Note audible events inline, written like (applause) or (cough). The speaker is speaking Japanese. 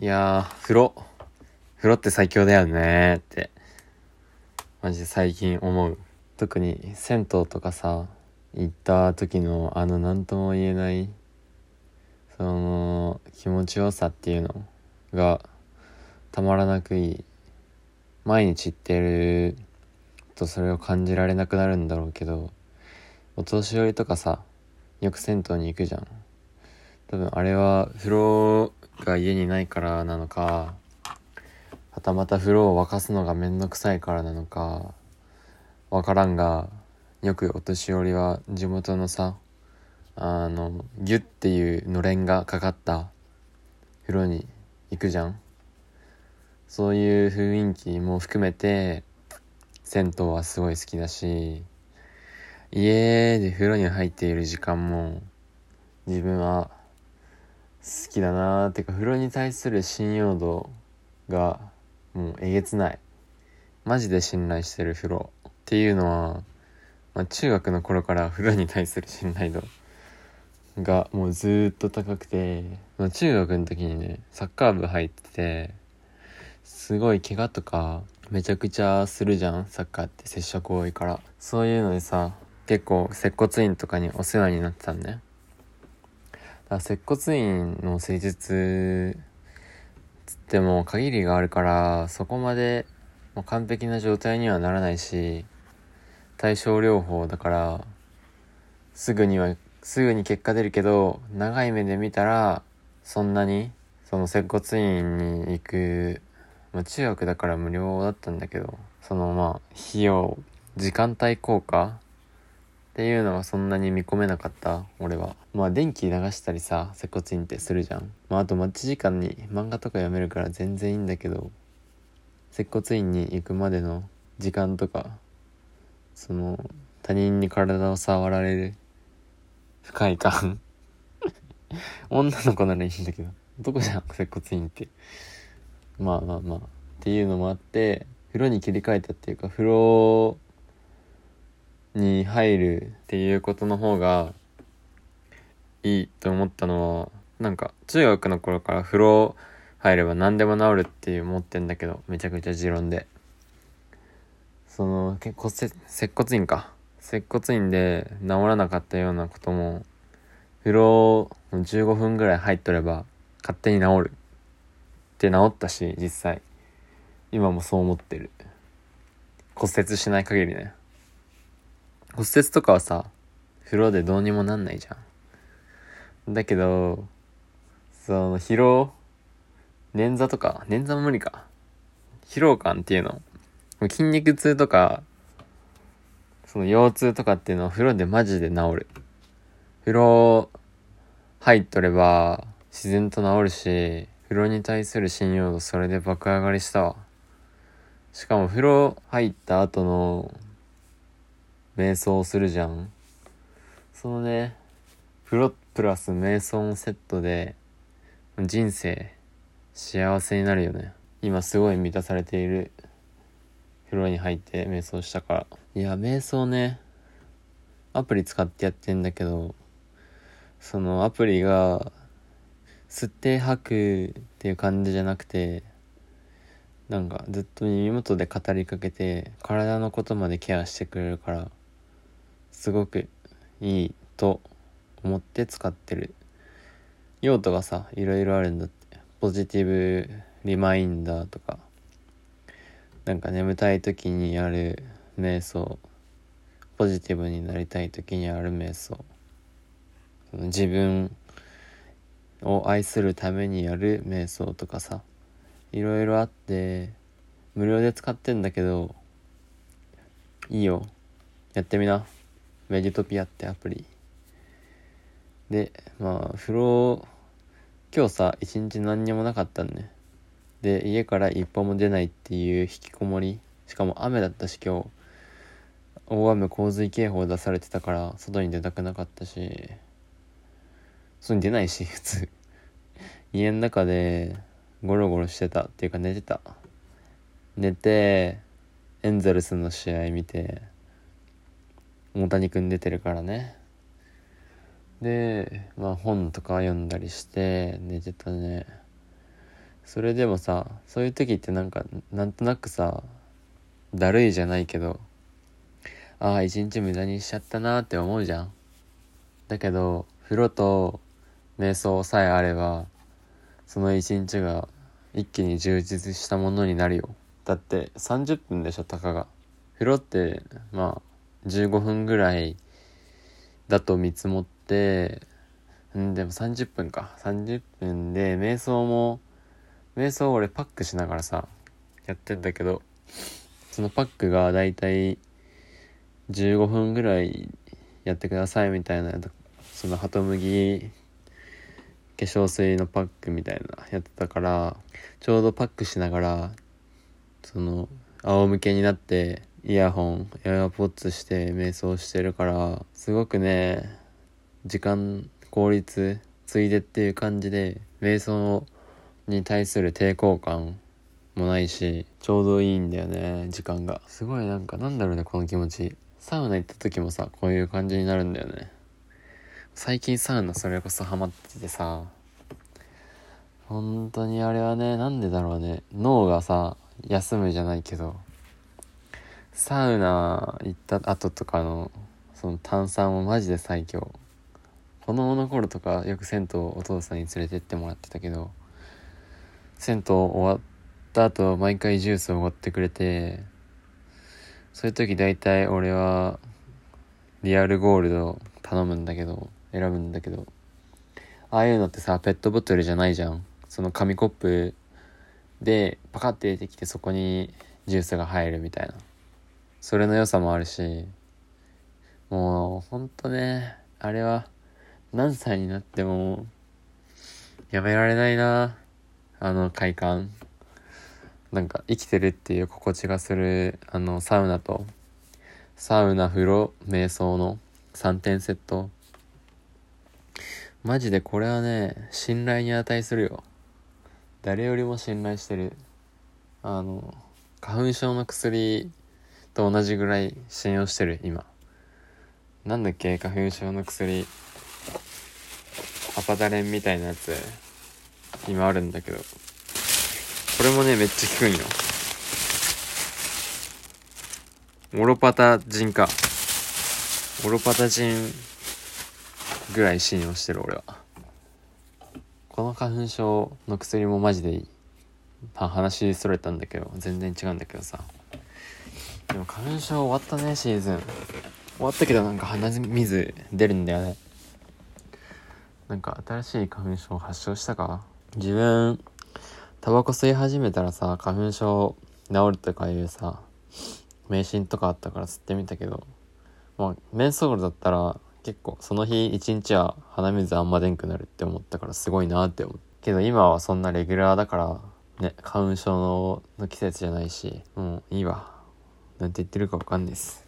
いやー、風呂。風呂って最強だよねって、マジで最近思う。特に銭湯とかさ、行った時のあの何とも言えない、その気持ちよさっていうのがたまらなくいい。毎日行ってるとそれを感じられなくなるんだろうけど、お年寄りとかさ、よく銭湯に行くじゃん。多分あれは風呂が家にないからなのかはたまた風呂を沸かすのがめんどくさいからなのかわからんがよくお年寄りは地元のさあのギュッっていうのれんがかかった風呂に行くじゃん。そういう雰囲気も含めて銭湯はすごい好きだし家で風呂に入っている時間も自分は好きだなーってか風呂に対する信用度がもうえげつない。マジで信頼してる風呂っていうのは、まあ、中学の頃から風呂に対する信頼度がもうずっと高くて、まあ、中学の時にねサッカー部入っててすごい怪我とかめちゃくちゃするじゃんサッカーって接触多いから。そういうのでさ結構接骨院とかにお世話になってたんねだ接骨院の施術つっても限りがあるからそこまで完璧な状態にはならないし対症療法だからすぐにはすぐに結果出るけど長い目で見たらそんなにその接骨院に行く、まあ、中学だから無料だったんだけどそのまあ費用時間帯効果っていうのはそんなに見込めなかった俺は。まあ電気流したりさ接骨院ってするじゃん。まああと待ち時間に漫画とか読めるから全然いいんだけど接骨院に行くまでの時間とかその他人に体を触られる不快感。(laughs) 女の子ならいいんだけど男じゃん接骨院って。まあまあまあ。っていうのもあって風呂に切り替えたっていうか風呂に入るっていうことの方がいいと思ったのはなんか中学の頃から風呂入れば何でも治るって思ってんだけどめちゃくちゃ持論で。その結構接骨院か。接骨院で治らなかったようなことも風呂15分ぐらい入っとれば勝手に治るって治ったし実際。今もそう思ってる。骨折しない限りね。骨折とかはさ風呂でどうにもなんないじゃん。だけどその疲労捻挫とか捻挫も無理か。疲労感っていうの。筋肉痛とかその腰痛とかっていうのは風呂でマジで治る。風呂入っとれば自然と治るし風呂に対する信用度それで爆上がりしたわ。しかも風呂入った後の瞑想するじゃん。そのね風呂プラス瞑想のセットで人生幸せになるよね。今すごい満たされている。風呂に入って瞑想したから。いや瞑想ねアプリ使ってやってんだけどそのアプリが吸って吐くっていう感じじゃなくてなんかずっと耳元で語りかけて体のことまでケアしてくれるからすごくいいと思って使ってる。用途がさいろいろあるんだって。ポジティブリマインダーとか。なんか眠たい時にやる瞑想。ポジティブになりたい時にやる瞑想。自分を愛するためにやる瞑想とかさ。いろいろあって無料で使ってんだけどいいよ。やってみな。メディトピアってアプリ。でまあ風呂今日さ一日何にもなかったんね。で家から一歩も出ないっていう引きこもり。しかも雨だったし今日。大雨洪水警報出されてたから外に出たくなかったし。外に出ないし (laughs) 普通。家の中でゴロゴロしてた。っていうか寝てた。寝てエンゼルスの試合見て。大谷君出てるからね。でまあ本とか読んだりして寝てたね。それでもさそういう時ってなんかなんとなくさだるいじゃないけどああ一日無駄にしちゃったなって思うじゃん。だけど風呂と瞑想さえあればその一日が一気に充実したものになるよ。だって30分でしょたかが。風呂ってまあ15分ぐらいだと見積もってんでも30分か。30分で瞑想も瞑想俺パックしながらさやってんだけどそのパックがだいたい15分ぐらいやってくださいみたいなそのハトムギ化粧水のパックみたいなやってたからちょうどパックしながらその仰向けになってイヤホンエアポッツして瞑想してるからすごくね時間効率ついでっていう感じで瞑想に対する抵抗感もないしちょうどいいんだよね時間が。すごいなんかなんだろうねこの気持ち。サウナ行った時もさこういう感じになるんだよね。最近サウナそれこそハマっててさ本当にあれはねなんでだろうね。脳がさ休むじゃないけどサウナ行った後とかのその炭酸もマジで最強。子供の頃とかよく銭湯お父さんに連れてってもらってたけど銭湯終わった後毎回ジュースをおごってくれてそういう時大体俺はリアルゴールド頼むんだけど選ぶんだけどああいうのってさペットボトルじゃないじゃん。その紙コップでパカッて出てきてそこにジュースが入るみたいな。それの良さもあるしもうほんとねあれは何歳になってもやめられないなあの快感。なんか生きてるっていう心地がするあのサウナとサウナ風呂瞑想の3点セット。マジでこれはね信頼に値するよ。誰よりも信頼してる。あの花粉症の薬と同じぐらい信用してる今。なんだっけ花粉症の薬。アパダレンみたいなやつ。今あるんだけど。これもねめっちゃ効くんよ。オロパタジンか。オロパタジンぐらい信用してる俺は。この花粉症の薬もマジでいい。話それたんだけど、全然違うんだけどさ。でも花粉症終わったね、シーズン。終わったけどなんか鼻水出るんだよね。なんか新しい花粉症発症したか？自分、タバコ吸い始めたらさ、花粉症治るとかいうさ、迷信とかあったから吸ってみたけど、まあ、メンソールだったら結構その日一日は鼻水あんま出んくなるって思ったからすごいなって思うけど今はそんなレギュラーだからね花粉症の季節じゃないしもういいわなんて言ってるかわかんないです。